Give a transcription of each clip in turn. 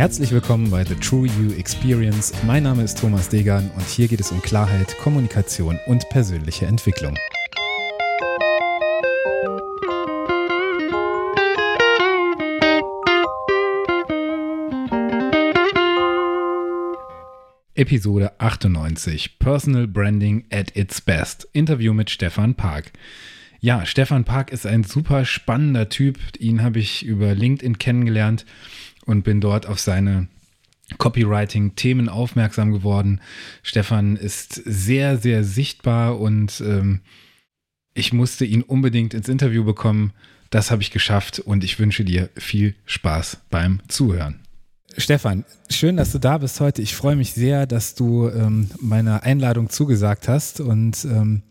Herzlich willkommen bei The True You Experience. Mein Name ist Thomas Degan und hier geht es um Klarheit, Kommunikation und persönliche Entwicklung. Episode 98 Personal Branding at its best. Interview mit Stefan Park. Ja, Stefan Park ist ein super spannender Typ. Ihn habe ich über LinkedIn kennengelernt und bin dort auf seine Copywriting-Themen aufmerksam geworden. Stefan ist sehr, sehr sichtbar und ähm, ich musste ihn unbedingt ins Interview bekommen. Das habe ich geschafft und ich wünsche dir viel Spaß beim Zuhören. Stefan, schön, dass du da bist heute. Ich freue mich sehr, dass du ähm, meiner Einladung zugesagt hast. Und ähm,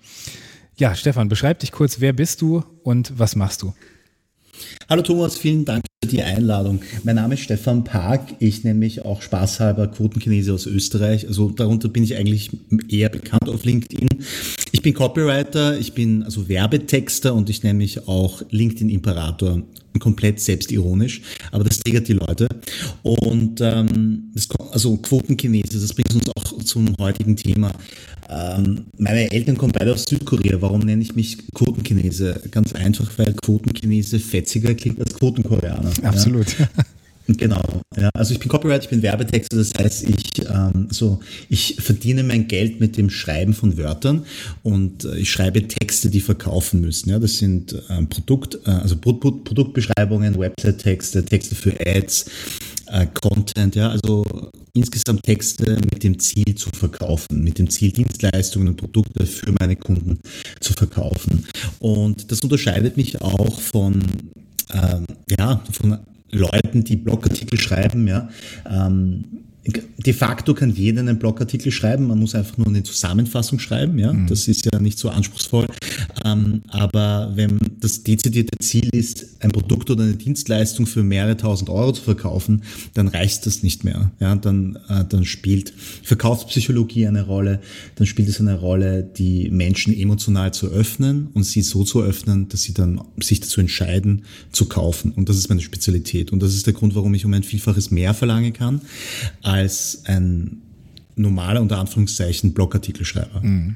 ja, Stefan, beschreib dich kurz, wer bist du und was machst du? Hallo Thomas, vielen Dank die Einladung. Mein Name ist Stefan Park. Ich nenne mich auch spaßhalber Quotenchinese aus Österreich. Also darunter bin ich eigentlich eher bekannt auf LinkedIn. Ich bin Copywriter, ich bin also Werbetexter und ich nenne mich auch LinkedIn Imperator. Komplett selbstironisch, aber das triggert die Leute. Und ähm, das, also Quotenchinese, das bringt uns auch zum heutigen Thema. Ähm, meine Eltern kommen beide aus Südkorea. Warum nenne ich mich Quotenchinese? Ganz einfach, weil Quotenchinese fetziger klingt als Quotenkoreaner. Absolut. Ja? Genau, ja. Also ich bin Copywriter, ich bin Werbetexter, das heißt, ich, ähm, so, ich verdiene mein Geld mit dem Schreiben von Wörtern und äh, ich schreibe Texte, die verkaufen müssen. Ja. Das sind ähm, Produkt, äh, also Pro Produktbeschreibungen, Website-Texte, Texte für Ads, äh, Content, ja, also insgesamt Texte mit dem Ziel zu verkaufen, mit dem Ziel Dienstleistungen und Produkte für meine Kunden zu verkaufen. Und das unterscheidet mich auch von ähm, ja, von Leuten, die Blogartikel schreiben, ja. Ähm, de facto kann jeder einen Blogartikel schreiben, man muss einfach nur eine Zusammenfassung schreiben, ja. Mhm. Das ist ja nicht so anspruchsvoll. Ähm, aber wenn das dezidierte Ziel ist, ein Produkt oder eine Dienstleistung für mehrere tausend Euro zu verkaufen, dann reicht das nicht mehr. Ja, dann, äh, dann spielt Verkaufspsychologie eine Rolle, dann spielt es eine Rolle, die Menschen emotional zu öffnen und sie so zu öffnen, dass sie dann sich dazu entscheiden, zu kaufen. Und das ist meine Spezialität. Und das ist der Grund, warum ich um ein Vielfaches mehr verlangen kann als ein normaler, unter Anführungszeichen, Blogartikelschreiber. Mhm.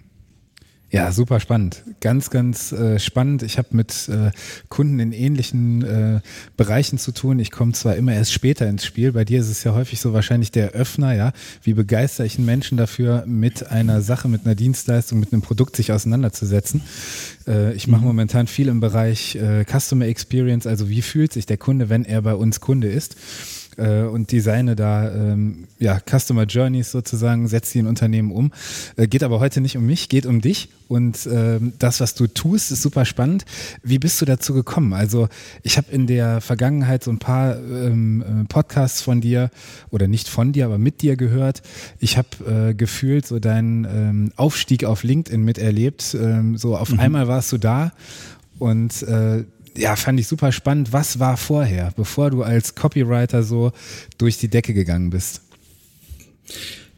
Ja, super spannend. Ganz, ganz äh, spannend. Ich habe mit äh, Kunden in ähnlichen äh, Bereichen zu tun. Ich komme zwar immer erst später ins Spiel. Bei dir ist es ja häufig so wahrscheinlich der Öffner, ja. Wie begeister ich einen Menschen dafür, mit einer Sache, mit einer Dienstleistung, mit einem Produkt sich auseinanderzusetzen? Äh, ich mache mhm. momentan viel im Bereich äh, Customer Experience, also wie fühlt sich der Kunde, wenn er bei uns Kunde ist? Äh, und designe da ähm, ja, Customer Journeys sozusagen, setze die in Unternehmen um. Äh, geht aber heute nicht um mich, geht um dich und ähm, das, was du tust, ist super spannend. Wie bist du dazu gekommen? Also ich habe in der Vergangenheit so ein paar ähm, äh, Podcasts von dir oder nicht von dir, aber mit dir gehört. Ich habe äh, gefühlt so deinen ähm, Aufstieg auf LinkedIn miterlebt. Ähm, so auf mhm. einmal warst du da und äh, ja, fand ich super spannend. Was war vorher, bevor du als Copywriter so durch die Decke gegangen bist?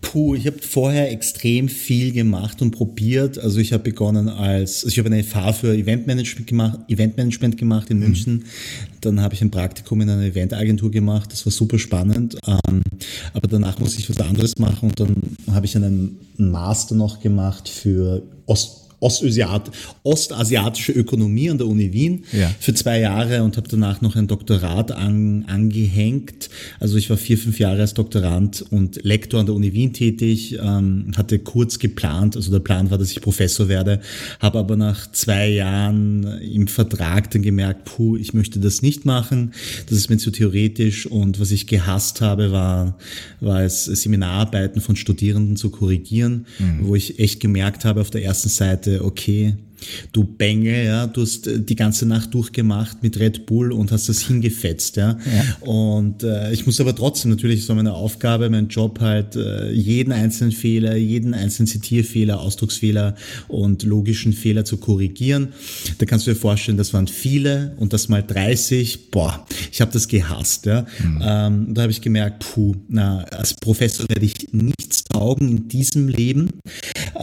Puh, ich habe vorher extrem viel gemacht und probiert. Also ich habe begonnen als, also ich habe eine FH für Eventmanagement gemacht, Eventmanagement gemacht in mhm. München. Dann habe ich ein Praktikum in einer Eventagentur gemacht. Das war super spannend. Ähm, aber danach musste ich was anderes machen und dann habe ich einen Master noch gemacht für Ost Ostasiat, ostasiatische Ökonomie an der Uni Wien ja. für zwei Jahre und habe danach noch ein Doktorat an, angehängt. Also ich war vier, fünf Jahre als Doktorand und Lektor an der Uni Wien tätig, ähm, hatte kurz geplant, also der Plan war, dass ich Professor werde, habe aber nach zwei Jahren im Vertrag dann gemerkt, puh, ich möchte das nicht machen, das ist mir zu theoretisch und was ich gehasst habe, war, war es Seminararbeiten von Studierenden zu korrigieren, mhm. wo ich echt gemerkt habe auf der ersten Seite, okay, du Bengel, ja, du hast äh, die ganze Nacht durchgemacht mit Red Bull und hast das hingefetzt, ja. ja. Und äh, ich muss aber trotzdem natürlich so meine Aufgabe, mein Job halt, äh, jeden einzelnen Fehler, jeden einzelnen Zitierfehler, Ausdrucksfehler und logischen Fehler zu korrigieren. Da kannst du dir vorstellen, das waren viele und das mal 30, boah, ich habe das gehasst, ja. Mhm. Ähm, da habe ich gemerkt, puh, na, als Professor werde ich nichts taugen in diesem Leben.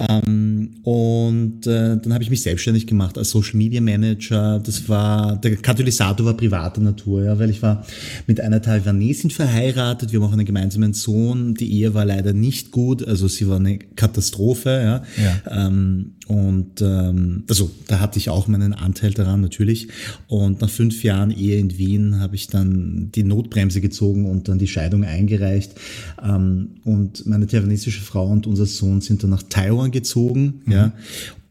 Ähm, und äh, dann habe ich mich selbstständig gemacht als Social Media Manager. Das war, der Katalysator war privater Natur, ja, weil ich war mit einer Taiwanesin verheiratet. Wir haben auch einen gemeinsamen Sohn. Die Ehe war leider nicht gut, also sie war eine Katastrophe, ja. ja. Ähm, und ähm, also da hatte ich auch meinen Anteil daran natürlich. Und nach fünf Jahren Ehe in Wien habe ich dann die Notbremse gezogen und dann die Scheidung eingereicht. Ähm, und meine taiwanesische Frau und unser Sohn sind dann nach Taiwan gezogen. Mhm. Ja.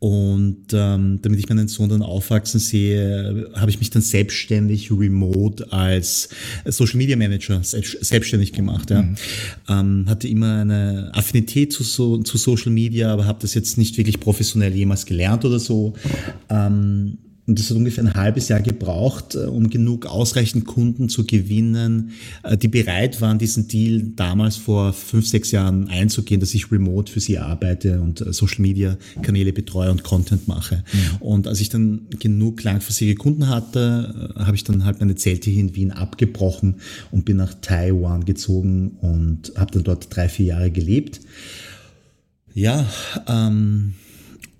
Und ähm, damit ich meinen Sohn dann aufwachsen sehe, habe ich mich dann selbstständig remote als Social Media Manager selbstständig gemacht. Ja. Mhm. Ähm, hatte immer eine Affinität zu, so, zu Social Media, aber habe das jetzt nicht wirklich professionell jemals gelernt oder so. Ähm, und das hat ungefähr ein halbes Jahr gebraucht, äh, um genug ausreichend Kunden zu gewinnen, äh, die bereit waren, diesen Deal damals vor fünf, sechs Jahren einzugehen, dass ich remote für sie arbeite und äh, Social Media Kanäle betreue und Content mache. Mhm. Und als ich dann genug langfristige Kunden hatte, habe ich dann halt meine Zelte hier in Wien abgebrochen und bin nach Taiwan gezogen und habe dann dort drei, vier Jahre gelebt. Ja, ähm,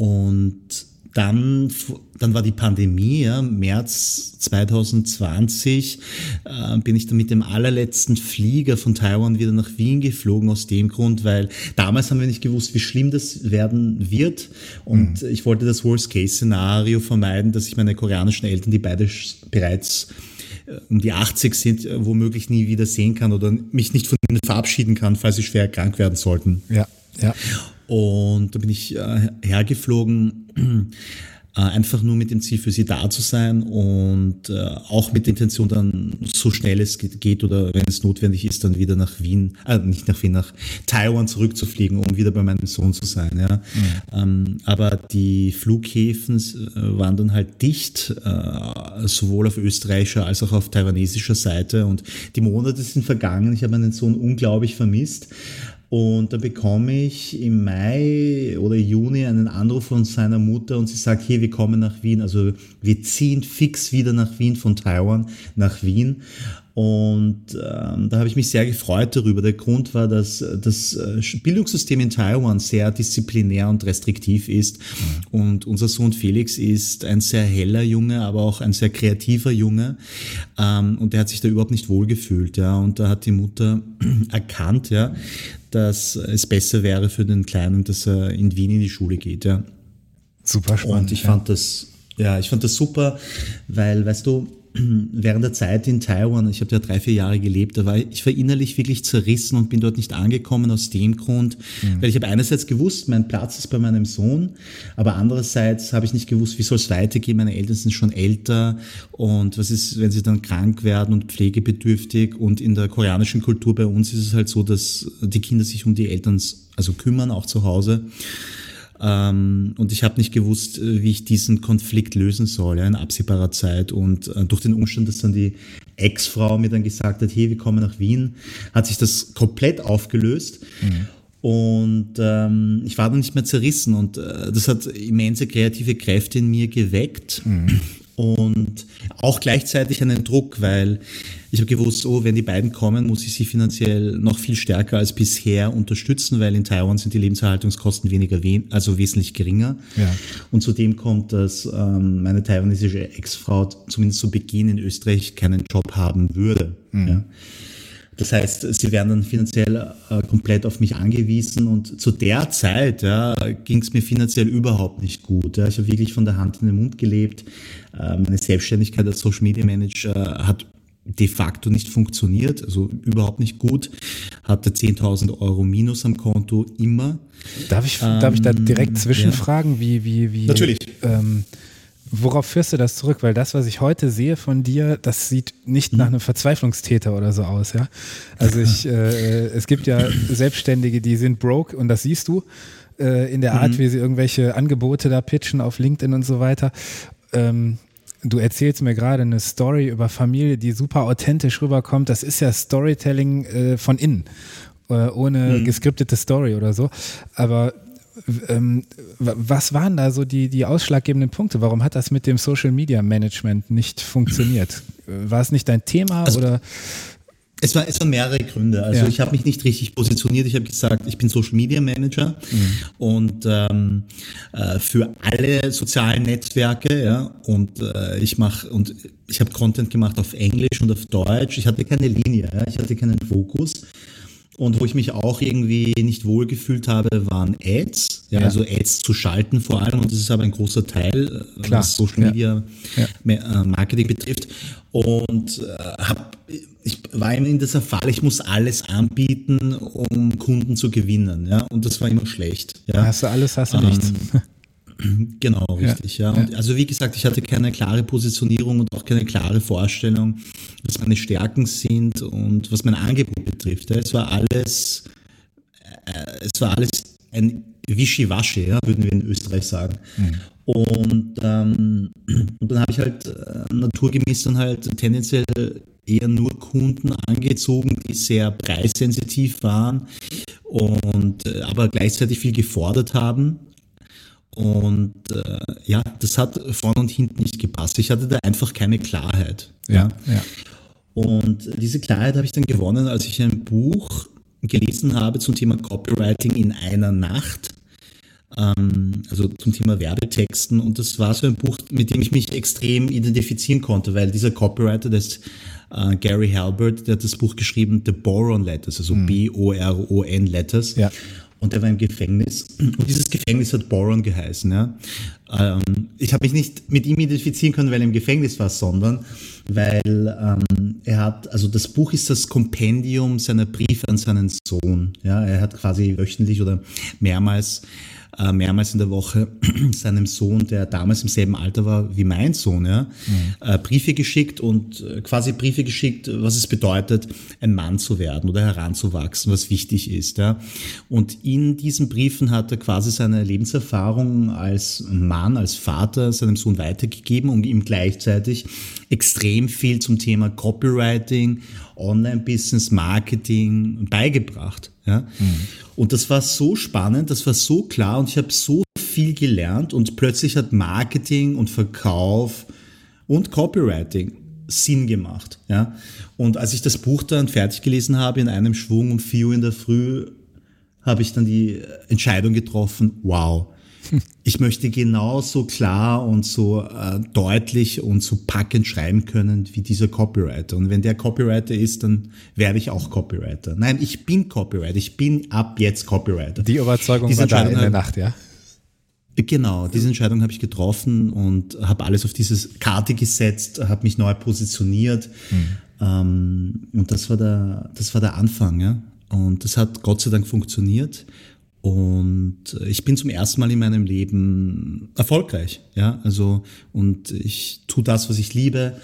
und dann, dann war die Pandemie, ja, März 2020 äh, bin ich dann mit dem allerletzten Flieger von Taiwan wieder nach Wien geflogen, aus dem Grund, weil damals haben wir nicht gewusst, wie schlimm das werden wird. Und mhm. ich wollte das Worst-Case-Szenario vermeiden, dass ich meine koreanischen Eltern, die beide bereits äh, um die 80 sind, äh, womöglich nie wieder sehen kann oder mich nicht von ihnen verabschieden kann, falls sie schwer krank werden sollten. Ja, ja. Und da bin ich äh, hergeflogen, äh, einfach nur mit dem Ziel, für sie da zu sein und äh, auch mit der Intention dann, so schnell es geht oder wenn es notwendig ist, dann wieder nach Wien, äh, nicht nach Wien, nach Taiwan zurückzufliegen, um wieder bei meinem Sohn zu sein. Ja. Mhm. Ähm, aber die Flughäfen äh, waren dann halt dicht, äh, sowohl auf österreichischer als auch auf taiwanesischer Seite und die Monate sind vergangen. Ich habe meinen Sohn unglaublich vermisst. Und da bekomme ich im Mai oder Juni einen Anruf von seiner Mutter und sie sagt, hey, wir kommen nach Wien. Also wir ziehen fix wieder nach Wien von Taiwan nach Wien. Und ähm, da habe ich mich sehr gefreut darüber. Der Grund war, dass das äh, Bildungssystem in Taiwan sehr disziplinär und restriktiv ist. Mhm. Und unser Sohn Felix ist ein sehr heller Junge, aber auch ein sehr kreativer Junge. Ähm, und der hat sich da überhaupt nicht wohlgefühlt. Ja. Und da hat die Mutter erkannt, ja, dass es besser wäre für den Kleinen, dass er in Wien in die Schule geht. Ja. Super spannend. Und ich fand das, ja, ich fand das super, weil, weißt du, während der Zeit in Taiwan, ich habe ja drei, vier Jahre gelebt, da war ich, ich war innerlich wirklich zerrissen und bin dort nicht angekommen aus dem Grund, mhm. weil ich habe einerseits gewusst, mein Platz ist bei meinem Sohn, aber andererseits habe ich nicht gewusst, wie soll es weitergehen. Meine Eltern sind schon älter und was ist, wenn sie dann krank werden und pflegebedürftig und in der koreanischen Kultur bei uns ist es halt so, dass die Kinder sich um die Eltern also kümmern, auch zu Hause. Ähm, und ich habe nicht gewusst, äh, wie ich diesen Konflikt lösen soll ja, in absehbarer Zeit. Und äh, durch den Umstand, dass dann die Ex-Frau mir dann gesagt hat, hey, wir kommen nach Wien, hat sich das komplett aufgelöst. Mhm. Und ähm, ich war dann nicht mehr zerrissen und äh, das hat immense kreative Kräfte in mir geweckt. Mhm und auch gleichzeitig einen Druck, weil ich habe gewusst, oh, wenn die beiden kommen, muss ich sie finanziell noch viel stärker als bisher unterstützen, weil in Taiwan sind die Lebenserhaltungskosten weniger, also wesentlich geringer. Ja. Und zudem kommt, dass ähm, meine taiwanesische Ex-Frau zumindest zu Beginn in Österreich keinen Job haben würde. Mhm. Ja. Das heißt, sie wären dann finanziell äh, komplett auf mich angewiesen und zu der Zeit ja, ging es mir finanziell überhaupt nicht gut. Ja. Ich habe wirklich von der Hand in den Mund gelebt. Meine Selbstständigkeit als Social Media Manager hat de facto nicht funktioniert, also überhaupt nicht gut. Hatte 10.000 Euro Minus am Konto immer. Darf ich, ähm, darf ich da direkt zwischenfragen, ja. wie, wie, wie? Natürlich. Ähm, Worauf führst du das zurück? Weil das, was ich heute sehe von dir, das sieht nicht nach hm. einem Verzweiflungstäter oder so aus, ja. Also ich, äh, es gibt ja Selbstständige, die sind broke und das siehst du äh, in der Art, mhm. wie sie irgendwelche Angebote da pitchen auf LinkedIn und so weiter. Ähm, du erzählst mir gerade eine Story über Familie, die super authentisch rüberkommt. Das ist ja Storytelling äh, von innen, äh, ohne mhm. geskriptete Story oder so. Aber ähm, was waren da so die, die ausschlaggebenden Punkte? Warum hat das mit dem Social Media Management nicht funktioniert? War es nicht dein Thema also, oder? Es, war, es waren mehrere Gründe. Also Ja. ich habe mich nicht richtig positioniert. Ich habe gesagt, ich bin Social Media Manager und ähm, äh, für alle sozialen Netzwerke, ja. Und äh, ich mache und ich habe Content gemacht auf Englisch und auf Deutsch. Ich hatte keine Linie, ja. ich hatte keinen Fokus. Und wo ich mich auch irgendwie nicht wohlgefühlt habe, waren Ads. Ja, Ja. also Ads zu schalten vor allem. Und das ist aber ein großer Teil, äh, Klar. was Social. Media Ja. äh, Marketing betrifft. Und äh, hab, ich war immer in dieser Falle, ich muss alles anbieten, um Kunden zu gewinnen. Ja? Und das war immer schlecht. Ja? Hast du alles, hast du Ähm, nichts. Genau, richtig, ja. Und also wie gesagt, ich hatte keine klare Positionierung und auch keine klare Vorstellung, was meine Stärken sind und was mein Angebot betrifft. Ja. Es war alles, äh, es war alles ein Wischiwaschi, ja, würden wir in Österreich sagen. Und, ähm, und dann habe ich halt äh, naturgemäß dann halt tendenziell eher nur Kunden angezogen, die sehr preissensitiv waren und äh, aber gleichzeitig viel gefordert haben. Und äh, ja, das hat vorne und hinten nicht gepasst. Ich hatte da einfach keine Klarheit. Ja, ja. Und diese Klarheit habe ich dann gewonnen, als ich ein Buch gelesen habe zum Thema Copywriting in einer Nacht. Ähm, also zum Thema Werbetexten. Und das war so ein Buch, mit dem ich mich extrem identifizieren konnte, weil dieser Copywriter, das ist äh, Gary Halbert, der hat das Buch geschrieben, The Boron Letters, also B-O-R-O-N Letters. Ja. Und er war im Gefängnis. Und dieses Gefängnis hat Boron geheißen. Ja. Ähm, ich habe mich nicht mit ihm identifizieren können, weil er im Gefängnis war, sondern weil ähm, er hat, also das Buch ist das Kompendium seiner Briefe an seinen Sohn. Ja. Er hat quasi wöchentlich oder mehrmals äh, mehrmals in der Woche seinem Sohn, der damals im selben Alter war wie mein Sohn, ja, äh, Briefe geschickt und äh, quasi Briefe geschickt, was es bedeutet, ein Mann zu werden oder heranzuwachsen, was wichtig ist. Ja. Und in diesen Briefen hat er quasi seine Lebenserfahrung als Mann, als Vater seinem Sohn weitergegeben und ihm gleichzeitig extrem viel zum Thema Copywriting, Online-Business, Marketing beigebracht. Ja. Und das war so spannend, das war so klar und ich habe so viel gelernt und plötzlich hat Marketing und Verkauf und Copywriting Sinn gemacht. Ja. Und als ich das Buch dann fertig gelesen habe in einem Schwung um 4 Uhr in der Früh, habe ich dann die Entscheidung getroffen, wow, ich möchte genauso klar und so äh, deutlich und so packend schreiben können wie dieser Copywriter. Und wenn der Copywriter ist, dann werde ich auch Copywriter. Nein, ich bin Copywriter. Ich bin ab jetzt Copywriter. Die Überzeugung Diese war da in der Nacht, ja. Genau, diese Entscheidung habe ich getroffen und habe alles auf dieses Karte gesetzt, habe mich neu positioniert. Ähm, und das war der, das war der Anfang, ja. Und das hat Gott sei Dank funktioniert. Und ich bin zum ersten Mal in meinem Leben erfolgreich, ja. Also, und ich tue das, was ich liebe.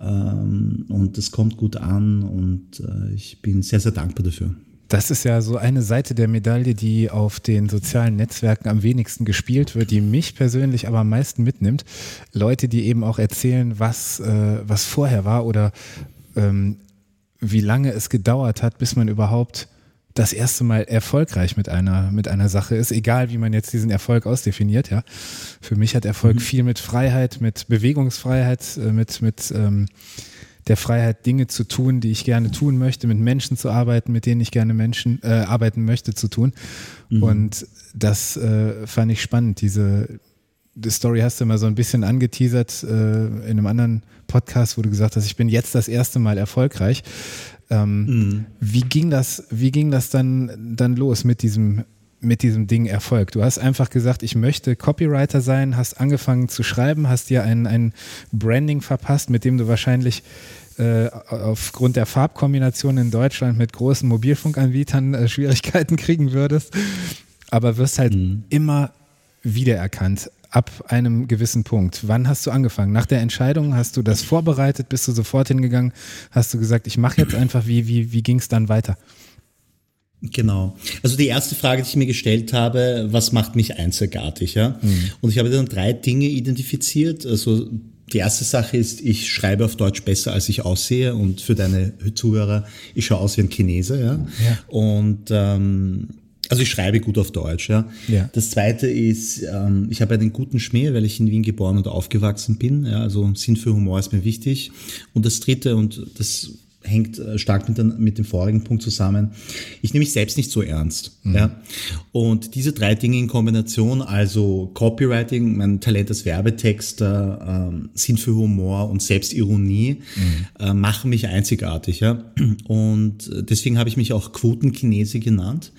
Ähm, und es kommt gut an und äh, ich bin sehr, sehr dankbar dafür. Das ist ja so eine Seite der Medaille, die auf den sozialen Netzwerken am wenigsten gespielt wird, die mich persönlich aber am meisten mitnimmt. Leute, die eben auch erzählen, was, äh, was vorher war oder ähm, wie lange es gedauert hat, bis man überhaupt das erste Mal erfolgreich mit einer, mit einer Sache ist, egal wie man jetzt diesen Erfolg ausdefiniert, ja. Für mich hat Erfolg viel mit Freiheit, mit Bewegungsfreiheit, äh, mit, mit ähm, der Freiheit, Dinge zu tun, die ich gerne tun möchte, mit Menschen zu arbeiten, mit denen ich gerne Menschen äh, arbeiten möchte, zu tun. Und das äh, fand ich spannend. Diese die Story hast du mal so ein bisschen angeteasert äh, in einem anderen Podcast, wo du gesagt hast, ich bin jetzt das erste Mal erfolgreich. Ähm, Wie ging das? Wie ging das dann dann los mit diesem mit diesem Ding Erfolg? Du hast einfach gesagt, ich möchte Copywriter sein, hast angefangen zu schreiben, hast dir ein, ein Branding verpasst, mit dem du wahrscheinlich äh, aufgrund der Farbkombination in Deutschland mit großen Mobilfunkanbietern äh, Schwierigkeiten kriegen würdest, aber wirst halt immer wiedererkannt ab einem gewissen Punkt. Wann hast du angefangen? Nach der Entscheidung hast du das vorbereitet? Bist du sofort hingegangen? Hast du gesagt, ich mache jetzt einfach? Wie, wie, wie ging es dann weiter? Genau. Also die erste Frage, die ich mir gestellt habe, was macht mich einzigartig, ja? Und ich habe dann drei Dinge identifiziert. Also die erste Sache ist, ich schreibe auf Deutsch besser, als ich aussehe. Und für deine Zuhörer, ich schaue aus wie ein Chinese, ja. Ja. Und ähm, also ich schreibe gut auf Deutsch, ja. Ja. Das zweite ist, ähm, ich habe einen guten Schmäh, weil ich in Wien geboren und aufgewachsen bin. Ja, also Sinn für Humor ist mir wichtig. Und das dritte, und das hängt äh, stark mit, den, mit dem vorigen Punkt zusammen. Ich nehme mich selbst nicht so ernst. Mhm. Ja? Und diese drei Dinge in Kombination, also Copywriting, mein Talent als Werbetexter, äh, Sinn für Humor und Selbstironie, mhm. äh, machen mich einzigartig. Ja? Und deswegen habe ich mich auch Quotenchinese genannt.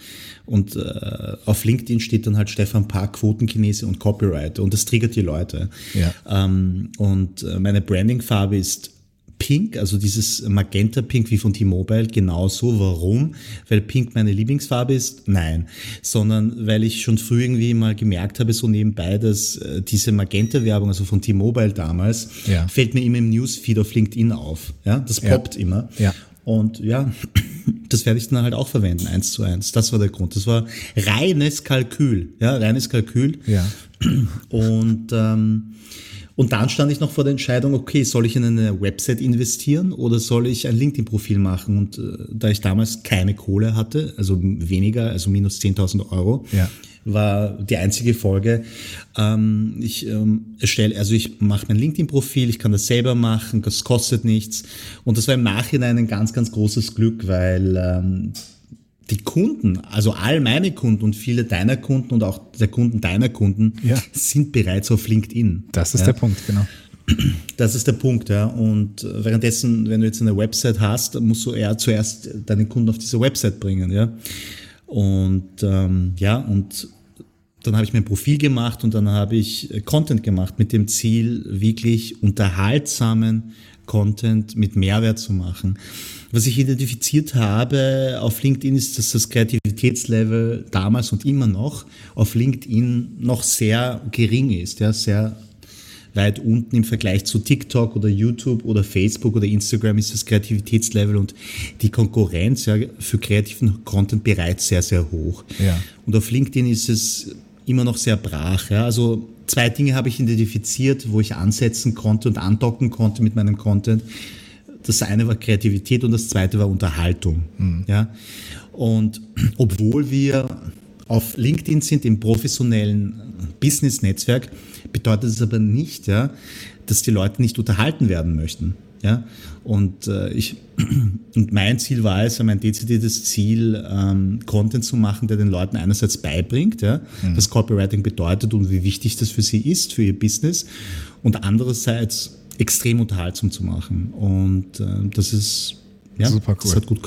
Und äh, auf LinkedIn steht dann halt Stefan Park, Quotenchinese und Copywriter. Und das triggert die Leute. Ja. Ähm, und äh, meine Brandingfarbe ist Pink, also dieses Magenta Pink wie von T-Mobile, genauso. Warum? Weil Pink meine Lieblingsfarbe ist? Nein. Sondern weil ich schon früh irgendwie mal gemerkt habe, so nebenbei, dass äh, diese Magenta-Werbung, also von T-Mobile damals, ja. fällt mir immer im Newsfeed auf LinkedIn auf. Ja, das poppt ja. immer. Ja. Und ja, das werde ich dann halt auch verwenden, eins zu eins. Das war der Grund. Das war reines Kalkül. Ja, reines Kalkül. Ja. Und ähm, und dann stand ich noch vor der Entscheidung, okay, soll ich in eine Website investieren oder soll ich ein LinkedIn-Profil machen? Und äh, da ich damals keine Kohle hatte, also weniger, also minus 10.000 Euro, ja. war die einzige Folge, ähm, ich ähm, erstelle, also ich mache mein LinkedIn-Profil, ich kann das selber machen, das kostet nichts. Und das war im Nachhinein ein ganz, ganz großes Glück, weil ähm, die Kunden, also all meine Kunden und viele deiner Kunden und auch der Kunden deiner Kunden ja. sind bereits auf LinkedIn. Das ist ja. der Punkt, genau. Das ist der Punkt, ja. Und währenddessen, wenn du jetzt eine Website hast, musst du eher zuerst deine Kunden auf diese Website bringen, ja. Und ähm, ja, und dann habe ich mein Profil gemacht und dann habe ich Content gemacht mit dem Ziel, wirklich unterhaltsamen Content mit Mehrwert zu machen. Was ich identifiziert habe auf LinkedIn ist, dass das Kreativitätslevel damals und immer noch auf LinkedIn noch sehr gering ist, ja, sehr weit unten im Vergleich zu TikTok oder YouTube oder Facebook oder Instagram ist das Kreativitätslevel und die Konkurrenz ja, für kreativen Content bereits sehr, sehr hoch. Ja. Und auf LinkedIn ist es immer noch sehr brach. Ja. Also zwei Dinge habe ich identifiziert, wo ich ansetzen konnte und andocken konnte mit meinem Content. Das eine war Kreativität und das zweite war Unterhaltung. Mhm. Ja? Und obwohl wir auf LinkedIn sind, im professionellen Business-Netzwerk, bedeutet es aber nicht, ja, dass die Leute nicht unterhalten werden möchten. Ja? Und, äh, ich, und mein Ziel war es, mein dezidiertes Ziel, ähm, Content zu machen, der den Leuten einerseits beibringt, ja, mhm. was Copywriting bedeutet und wie wichtig das für sie ist, für ihr Business, und andererseits extrem unterhaltsam zu machen. Und äh, das ist, ja, Super cool. das hat gut,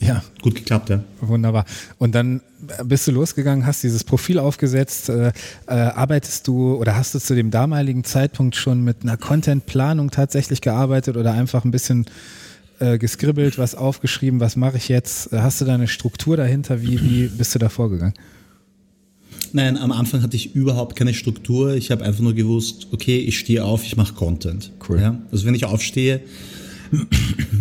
ja. gut geklappt, ja. Wunderbar. Und dann bist du losgegangen, hast dieses Profil aufgesetzt. Äh, äh, arbeitest du oder hast du zu dem damaligen Zeitpunkt schon mit einer Contentplanung tatsächlich gearbeitet oder einfach ein bisschen äh, geskribbelt, was aufgeschrieben, was mache ich jetzt? Äh, hast du da eine Struktur dahinter? Wie, wie bist du da vorgegangen? Nein, am Anfang hatte ich überhaupt keine Struktur. Ich habe einfach nur gewusst, okay, ich stehe auf, ich mache Content. Cool. Ja? Also wenn ich aufstehe,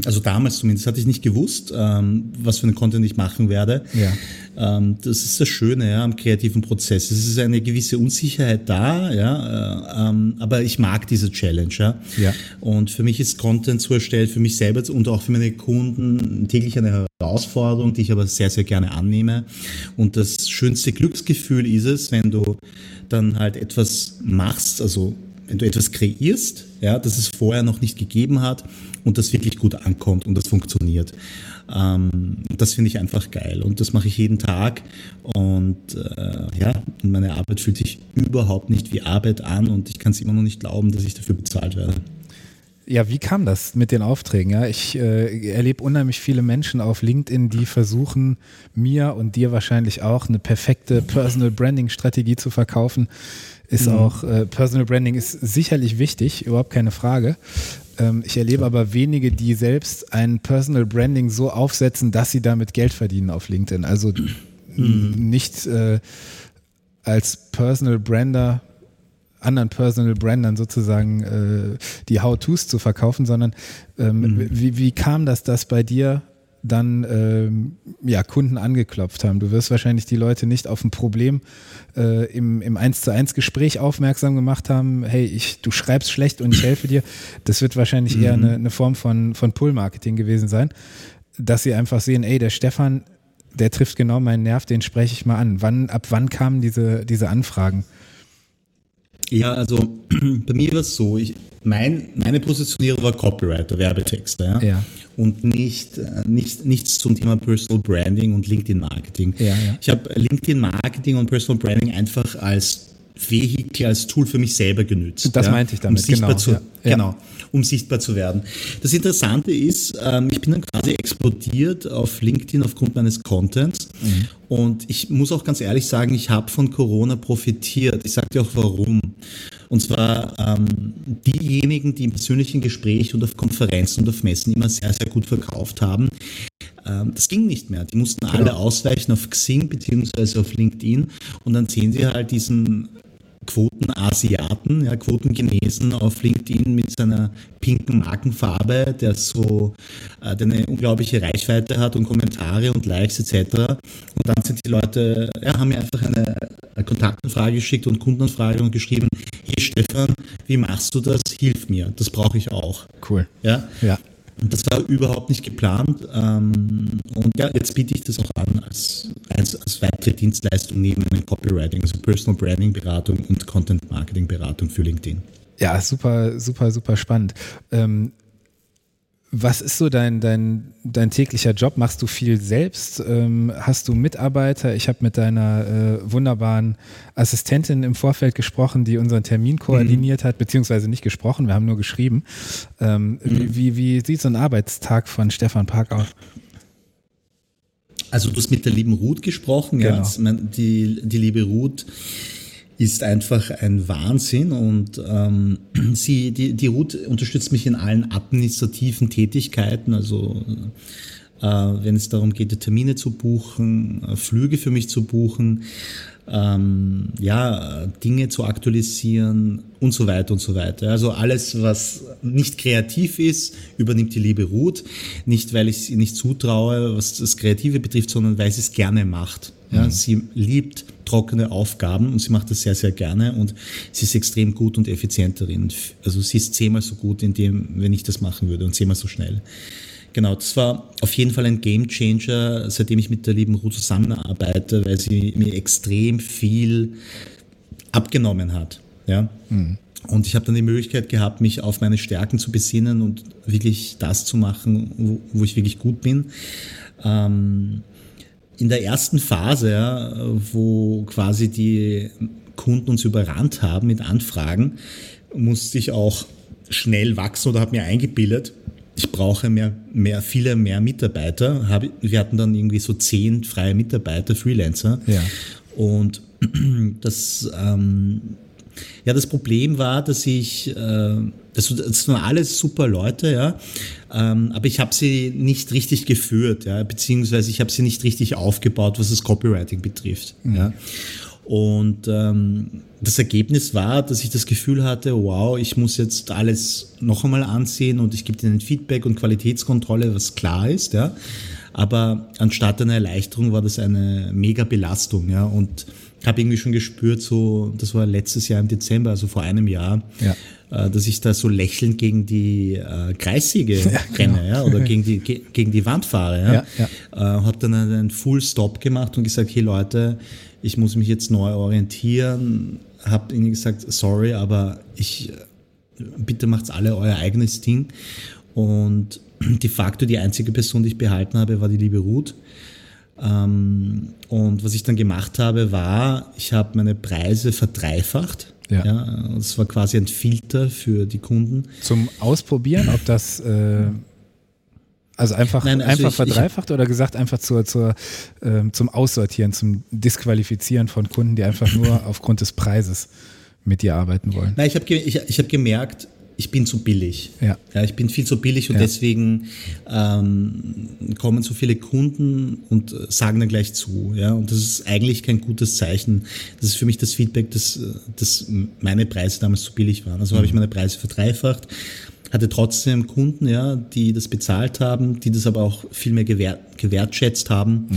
also damals zumindest hatte ich nicht gewusst, ähm, was für einen Content ich machen werde. Ja. Ähm, das ist das Schöne ja, am kreativen Prozess. Es ist eine gewisse Unsicherheit da, ja, äh, ähm, aber ich mag diese Challenge. Ja. ja. Und für mich ist Content zu erstellen, für mich selber und auch für meine Kunden täglich eine Herausforderung, die ich aber sehr, sehr gerne annehme. Und das schönste Glücksgefühl ist es, wenn du dann halt etwas machst, also wenn du etwas kreierst, ja, das es vorher noch nicht gegeben hat und das wirklich gut ankommt und das funktioniert. Ähm, das finde ich einfach geil und das mache ich jeden Tag und äh, ja, meine Arbeit fühlt sich überhaupt nicht wie Arbeit an und ich kann es immer noch nicht glauben, dass ich dafür bezahlt werde. Ja, wie kam das mit den Aufträgen? Ja, ich äh, erlebe unheimlich viele Menschen auf LinkedIn, die versuchen, mir und dir wahrscheinlich auch eine perfekte Personal Branding Strategie zu verkaufen ist mhm. auch, äh, Personal Branding ist sicherlich wichtig, überhaupt keine Frage. Ähm, ich erlebe aber wenige, die selbst ein Personal Branding so aufsetzen, dass sie damit Geld verdienen auf LinkedIn. Also mhm. nicht äh, als Personal Brander anderen Personal Brandern sozusagen äh, die How-Tos zu verkaufen, sondern ähm, mhm. wie, wie kam das, dass bei dir dann ähm, ja, Kunden angeklopft haben. Du wirst wahrscheinlich die Leute nicht auf ein Problem äh, im, im 1 zu 1 Gespräch aufmerksam gemacht haben, hey, ich, du schreibst schlecht und ich helfe dir. Das wird wahrscheinlich mhm. eher eine, eine Form von, von Pull-Marketing gewesen sein, dass sie einfach sehen, ey, der Stefan, der trifft genau meinen Nerv, den spreche ich mal an. Wann, ab wann kamen diese, diese Anfragen? Ja, also bei mir war es so, ich, mein, meine Positionierung war Copywriter, Werbetexter. Ja? Ja. Und nicht, äh, nicht, nichts zum Thema Personal Branding und LinkedIn Marketing. Ja, ja. Ich habe LinkedIn Marketing und Personal Branding einfach als Vehikel, als Tool für mich selber genützt. Das meinte ich damit, um sichtbar genau, Zu. Genau, um sichtbar zu werden. Das Interessante ist, ähm, ich bin dann quasi explodiert auf LinkedIn aufgrund meines Contents. Mhm. Und ich muss auch ganz ehrlich sagen, ich habe von Corona profitiert. Ich sage dir auch warum. Und zwar ähm, diejenigen, die im persönlichen Gespräch und auf Konferenzen und auf Messen immer sehr, sehr gut verkauft haben, ähm, das ging nicht mehr. Die mussten alle ausweichen auf Xing beziehungsweise auf LinkedIn und dann sehen sie halt diesen Quotenasiaten, ja, Quotengenesen auf LinkedIn mit seiner pinken Markenfarbe, der so äh, der eine unglaubliche Reichweite hat und Kommentare und Likes etc. Und dann sind die Leute, ja, haben mir einfach eine, eine Kontaktanfrage geschickt und Kundenanfrage und geschrieben, hey Stefan, wie machst du das? Hilf mir, das brauche ich auch. Cool. Ja, Ja. Und das war überhaupt nicht geplant. Ähm, und ja, jetzt biete ich das auch an als, als, als weitere Dienstleistung neben einem Copywriting, also Personal Branding Beratung und Content Marketing Beratung für LinkedIn. Ja, super, super, super spannend. Ähm, was ist so dein, dein, dein täglicher Job? Machst du viel selbst? Ähm, hast du Mitarbeiter? Ich habe mit deiner äh, wunderbaren Assistentin im Vorfeld gesprochen, die unseren Termin koordiniert hat, beziehungsweise nicht gesprochen, wir haben nur geschrieben. Ähm, wie, wie, wie sieht so ein Arbeitstag von Stefan Park aus? Also du hast mit der lieben Ruth gesprochen, ja. Genau. Mein- Die, die liebe Ruth ist einfach ein Wahnsinn und ähm, sie, die, die Ruth unterstützt mich in allen administrativen Tätigkeiten, also äh, wenn es darum geht, Termine zu buchen, äh, Flüge für mich zu buchen, ähm, ja, Dinge zu aktualisieren und so weiter und so weiter. Also alles, was nicht kreativ ist, übernimmt die liebe Ruth. Nicht, weil ich sie nicht zutraue, was das Kreative betrifft, sondern weil sie es gerne macht. Ja, Sie liebt trockene Aufgaben und sie macht das sehr, sehr gerne und sie ist extrem gut und effizient darin. Also sie ist zehnmal so gut in dem, wenn ich das machen würde und zehnmal so schnell. Genau, das war auf jeden Fall ein Game Changer, seitdem ich mit der lieben Ruth zusammenarbeite, weil sie mir extrem viel abgenommen hat. Ja? Und ich habe dann die Möglichkeit gehabt, mich auf meine Stärken zu besinnen und wirklich das zu machen, wo, wo ich wirklich gut bin. Ähm, in der ersten Phase, ja, wo quasi die Kunden uns überrannt haben mit Anfragen, musste ich auch schnell wachsen oder habe mir eingebildet, ich brauche mehr, mehr, viele mehr Mitarbeiter. Wir hatten dann irgendwie so zehn freie Mitarbeiter, Freelancer. Ja. Und das, ähm, ja, das Problem war, dass ich, äh, das, das waren alles super Leute, ja, ähm, aber ich habe sie nicht richtig geführt, ja, beziehungsweise ich habe sie nicht richtig aufgebaut, was das Copywriting betrifft. Ja. Und ähm, das Ergebnis war, dass ich das Gefühl hatte, wow, ich muss jetzt alles noch einmal ansehen und ich gebe denen Feedback und Qualitätskontrolle, was klar ist, ja. Aber anstatt einer Erleichterung war das eine mega Belastung, ja. Und habe irgendwie schon gespürt, so, das war letztes Jahr im Dezember, also vor einem Jahr, Ja. äh, dass ich da so lächelnd gegen die äh, Kreissäge Ja, genau. renne, ja, oder gegen die, ge gegen die Wand fahre, ja. Ja, Äh, habe dann einen Full Stop gemacht und gesagt, hey Leute, ich muss mich jetzt neu orientieren. Habe ihnen gesagt, sorry, aber ich bitte macht's alle euer eigenes Ding. Und de facto die einzige Person, die ich behalten habe, war die liebe Ruth. Ähm, und was ich dann gemacht habe, war, ich habe meine Preise verdreifacht. Ja. das war quasi ein Filter für die Kunden. Zum Ausprobieren, ob das äh, also einfach, Nein, also einfach ich- ich- verdreifacht oder gesagt einfach zur, zur, ähm, zum Aussortieren, zum Disqualifizieren von Kunden, die einfach nur aufgrund des Preises mit dir arbeiten wollen. Nein, ich habe ich, ich hab gemerkt, ich bin zu billig. Ja. ja ich bin viel zu billig und Ja. deswegen ähm, kommen so viele Kunden und äh, sagen dann gleich zu. Ja? Und das ist eigentlich kein gutes Zeichen. Das ist für mich das Feedback, dass, äh, dass meine Preise damals zu billig waren. Also habe ich meine Preise verdreifacht, hatte trotzdem Kunden, ja, die das bezahlt haben, die das aber auch viel mehr gewert, gewertschätzt haben.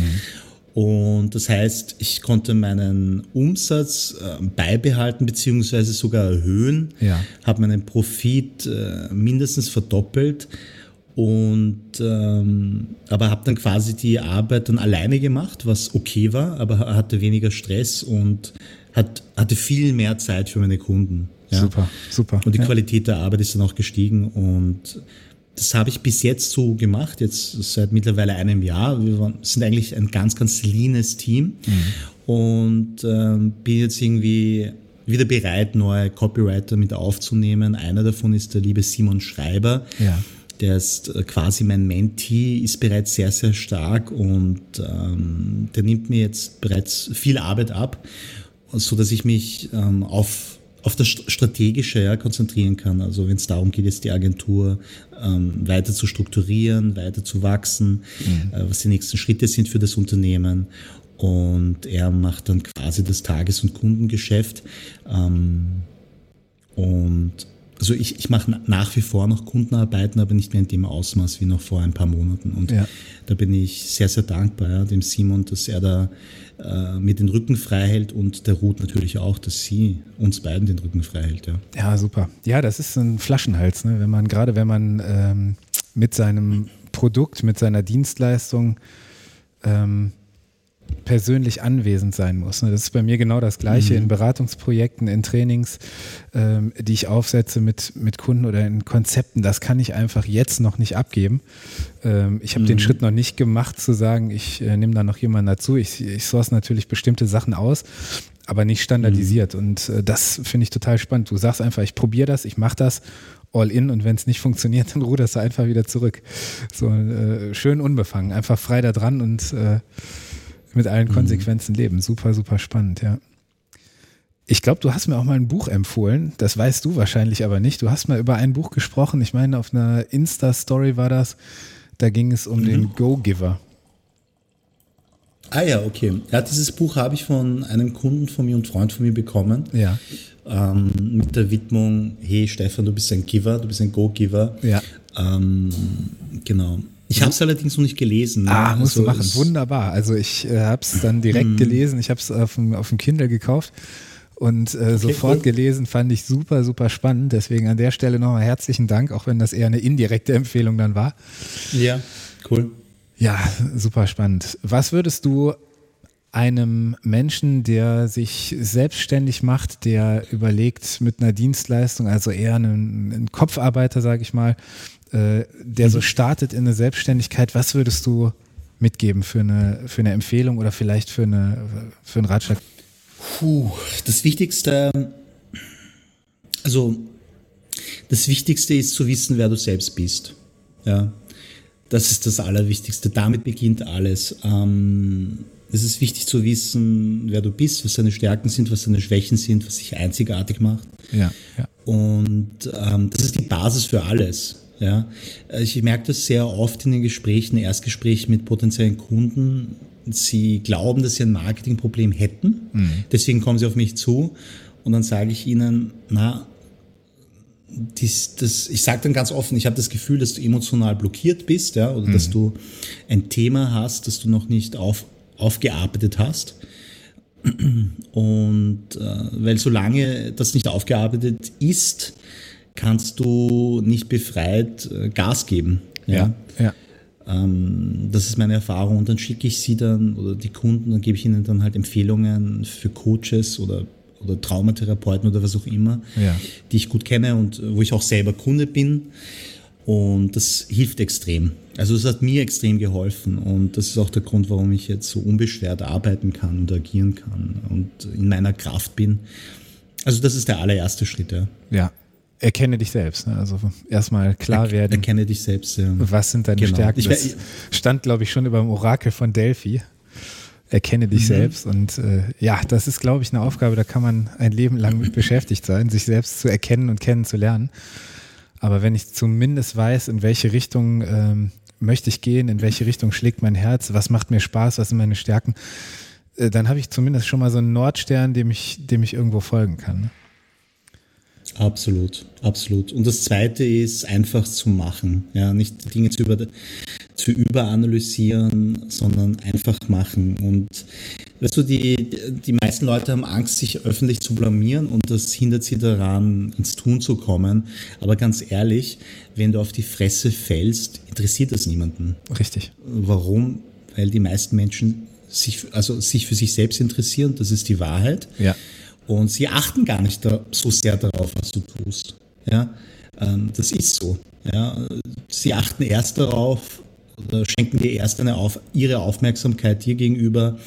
Und das heißt, ich konnte meinen Umsatz äh, beibehalten beziehungsweise sogar erhöhen, Ja. habe meinen Profit äh, mindestens verdoppelt Und ähm, aber habe dann quasi die Arbeit dann alleine gemacht, was okay war, aber hatte weniger Stress und hat, hatte viel mehr Zeit für meine Kunden. Ja. Super, super. Und die ja. Qualität der Arbeit ist dann auch gestiegen und das habe ich bis jetzt so gemacht, jetzt seit mittlerweile einem Jahr. Wir sind eigentlich ein ganz, ganz leanes Team mhm. und ähm, bin jetzt irgendwie wieder bereit, neue Copywriter mit aufzunehmen. Einer davon ist der liebe Simon Schreiber. Ja. Der ist äh, quasi mein Mentee, ist bereits sehr, sehr stark und ähm, der nimmt mir jetzt bereits viel Arbeit ab, so dass ich mich ähm, auf auf das Strategische ja, konzentrieren kann. Also wenn es darum geht, jetzt die Agentur ähm, weiter zu strukturieren, weiter zu wachsen, mhm. äh, was die nächsten Schritte sind für das Unternehmen. Und er macht dann quasi das Tages- und Kundengeschäft. Ähm, und also ich, ich mache nach wie vor noch Kundenarbeiten, aber nicht mehr in dem Ausmaß wie noch vor ein paar Monaten. Und ja. da bin ich sehr, sehr dankbar ja, dem Simon, dass er da äh, mir den Rücken frei hält und der Ruth natürlich auch, dass sie uns beiden den Rücken frei hält. Ja, ja super. Ja, das ist ein Flaschenhals, ne? wenn man gerade wenn man ähm, mit seinem Produkt, mit seiner Dienstleistung ähm, persönlich anwesend sein muss. Ne? Das ist bei mir genau das Gleiche mhm. in Beratungsprojekten, in Trainings, ähm, die ich aufsetze mit, mit Kunden oder in Konzepten. Das kann ich einfach jetzt noch nicht abgeben. Ähm, ich habe mhm. den Schritt noch nicht gemacht, zu sagen, ich äh, nehme da noch jemanden dazu. Ich, ich source natürlich bestimmte Sachen aus, aber nicht standardisiert. Mhm. Und äh, das finde ich total spannend. Du sagst einfach, ich probiere das, ich mache das all in und wenn es nicht funktioniert, dann ruderst du einfach wieder zurück. So äh, schön unbefangen, einfach frei da dran und äh, mit allen mhm. Konsequenzen mhm. leben. Super, super spannend, ja. Ich glaube, du hast mir auch mal ein Buch empfohlen. Das weißt du wahrscheinlich aber nicht. Du hast mal über ein Buch gesprochen. Ich meine, auf einer Insta-Story war das. Da ging es um mhm. den Go-Giver. Ah ja, okay. Ja, dieses Buch habe ich von einem Kunden von mir und Freund von mir bekommen. Ja. Ähm, mit der Widmung, hey Stefan, du bist ein Giver, du bist ein Go-Giver. Ja. Ähm, genau. Ich habe es allerdings noch nicht gelesen. Ne? Ah, musst also du machen. Wunderbar. Also ich äh, habe es dann direkt hm. gelesen. Ich habe es auf dem, auf dem Kindle gekauft und äh, okay, sofort cool. gelesen. Fand ich super, super spannend. Deswegen an der Stelle nochmal herzlichen Dank, auch wenn das eher eine indirekte Empfehlung dann war. Ja, cool. Ja, super spannend. Was würdest du einem Menschen, der sich selbstständig macht, der überlegt mit einer Dienstleistung, also eher ein, ein Kopfarbeiter, sage ich mal, äh, der so mhm. startet in eine Selbstständigkeit, was würdest du mitgeben für eine, für eine Empfehlung oder vielleicht für, eine, für einen Ratschlag? Puh, das Wichtigste, also das Wichtigste ist zu wissen, wer du selbst bist. Ja, das ist das Allerwichtigste. Damit beginnt alles. Ähm, es ist wichtig zu wissen, wer du bist, was deine Stärken sind, was deine Schwächen sind, was dich einzigartig macht. Ja, ja. Und ähm, das ist die Basis für alles. Ja, ich merke das sehr oft in den Gesprächen, Erstgesprächen mit potenziellen Kunden. Sie glauben, dass sie ein Marketingproblem hätten. Mhm. Deswegen kommen sie auf mich zu und dann sage ich ihnen, na, dies, das, ich sage dann ganz offen, ich habe das Gefühl, dass du emotional blockiert bist, ja, oder mhm. dass du ein Thema hast, das du noch nicht auf, aufgearbeitet hast. Und äh, weil solange das nicht aufgearbeitet ist, kannst du nicht befreit äh, Gas geben. Ja, ja. Ähm, das ist meine Erfahrung. Und dann schicke ich sie dann oder die Kunden, dann gebe ich ihnen dann halt Empfehlungen für Coaches oder, oder Traumatherapeuten oder was auch immer, ja. die ich gut kenne und wo ich auch selber Kunde bin. Und das hilft extrem. Also es hat mir extrem geholfen und das ist auch der Grund, warum ich jetzt so unbeschwert arbeiten kann und agieren kann und in meiner Kraft bin. Also das ist der allererste Schritt, ja. Ja, erkenne dich selbst. Ne? Also erstmal klar werden. Erkenne dich selbst. Ja. Was sind deine genau. Stärken? Das stand, glaube ich, schon über dem Orakel von Delphi. Erkenne dich mhm. selbst. Und äh, ja, das ist, glaube ich, eine Aufgabe, da kann man ein Leben lang mit beschäftigt sein, sich selbst zu erkennen und kennenzulernen. Aber wenn ich zumindest weiß, in welche Richtung ähm, möchte ich gehen, in welche Richtung schlägt mein Herz, was macht mir Spaß, was sind meine Stärken, äh, dann habe ich zumindest schon mal so einen Nordstern, dem ich, dem ich irgendwo folgen kann. Ne? Absolut, absolut. Und das Zweite ist einfach zu machen, ja, nicht Dinge zu, über, zu überanalysieren, sondern einfach machen. Und Weißt du, die, die meisten Leute haben Angst, sich öffentlich zu blamieren und das hindert sie daran, ins Tun zu kommen. Aber ganz ehrlich, wenn du auf die Fresse fällst, interessiert das niemanden. Richtig. Warum? Weil die meisten Menschen sich, also sich für sich selbst interessieren, das ist die Wahrheit. Ja. Und sie achten gar nicht so sehr darauf, was du tust. Ja, ähm, das ist so. Ja, sie achten erst darauf oder schenken dir erst eine auf, ihre Aufmerksamkeit dir gegenüber,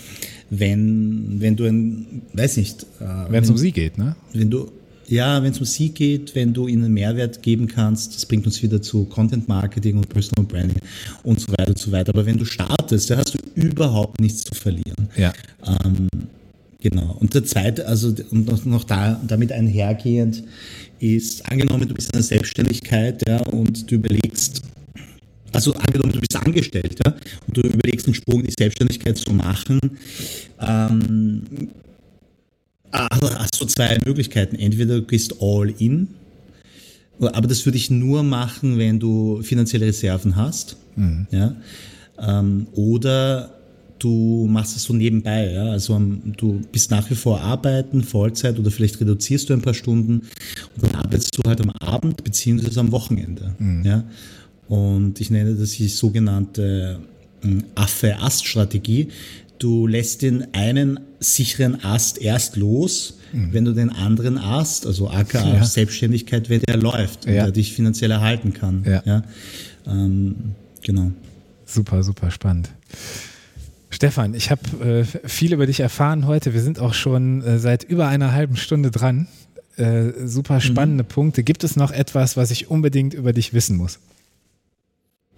wenn, wenn du ein, weiß nicht. Äh, wenn es um sie geht, ne? Wenn du, ja, wenn es um sie geht, wenn du ihnen Mehrwert geben kannst, das bringt uns wieder zu Content Marketing und Personal Branding und so weiter und so weiter. Aber wenn du startest, da hast du überhaupt nichts zu verlieren. Ja. Ähm, genau. Und der zweite, also und noch, noch da, damit einhergehend ist, angenommen, du bist in einer Selbstständigkeit ja, und du überlegst, also angenommen, du bist angestellt ja, und du überlegst, einen Sprung in die Selbstständigkeit zu machen, ähm, hast du zwei Möglichkeiten. Entweder du gehst all in, aber das würde ich nur machen, wenn du finanzielle Reserven hast. Mhm. Ja? Ähm, oder du machst es so nebenbei. Ja? Also ähm, du bist nach wie vor arbeiten, Vollzeit oder vielleicht reduzierst du ein paar Stunden und dann arbeitest du halt am Abend beziehungsweise am Wochenende. Mhm. Ja? Und ich nenne das die sogenannte ähm, Affe-Ast-Strategie. Du lässt den einen sicheren Ast erst los, mhm. wenn du den anderen Ast, also aka ja. Selbstständigkeit, wenn der läuft und ja. der dich finanziell erhalten kann. Ja. ja? Ähm, genau. Super, super spannend. Stefan, ich habe äh, viel über dich erfahren heute. Wir sind auch schon äh, seit über einer halben Stunde dran. Äh, super spannende mhm. Punkte. Gibt es noch etwas, was ich unbedingt über dich wissen muss?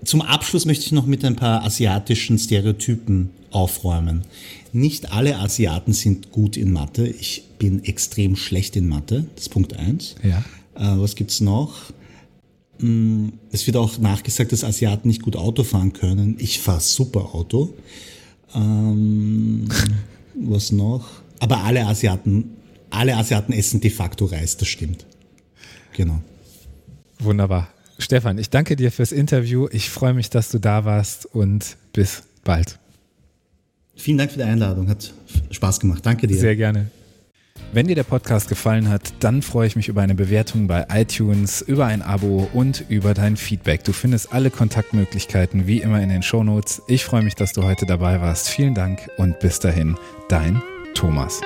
Zum Abschluss möchte ich noch mit ein paar asiatischen Stereotypen aufräumen. Nicht alle Asiaten sind gut in Mathe. Ich bin extrem schlecht in Mathe. Das ist Punkt eins. Ja. Äh, was gibt's noch? Mm, es wird auch nachgesagt, dass Asiaten nicht gut Auto fahren können. Ich fahre super Auto. Ähm, was noch? Aber alle Asiaten, alle Asiaten essen de facto Reis, das stimmt. Genau. Wunderbar. Stefan, ich danke dir fürs Interview. Ich freue mich, dass du da warst und bis bald. Vielen Dank für die Einladung. Hat Spaß gemacht. Danke dir. Sehr gerne. Wenn dir der Podcast gefallen hat, dann freue ich mich über eine Bewertung bei iTunes, über ein Abo und über dein Feedback. Du findest alle Kontaktmöglichkeiten wie immer in den Shownotes. Ich freue mich, dass du heute dabei warst. Vielen Dank und bis dahin, dein Thomas.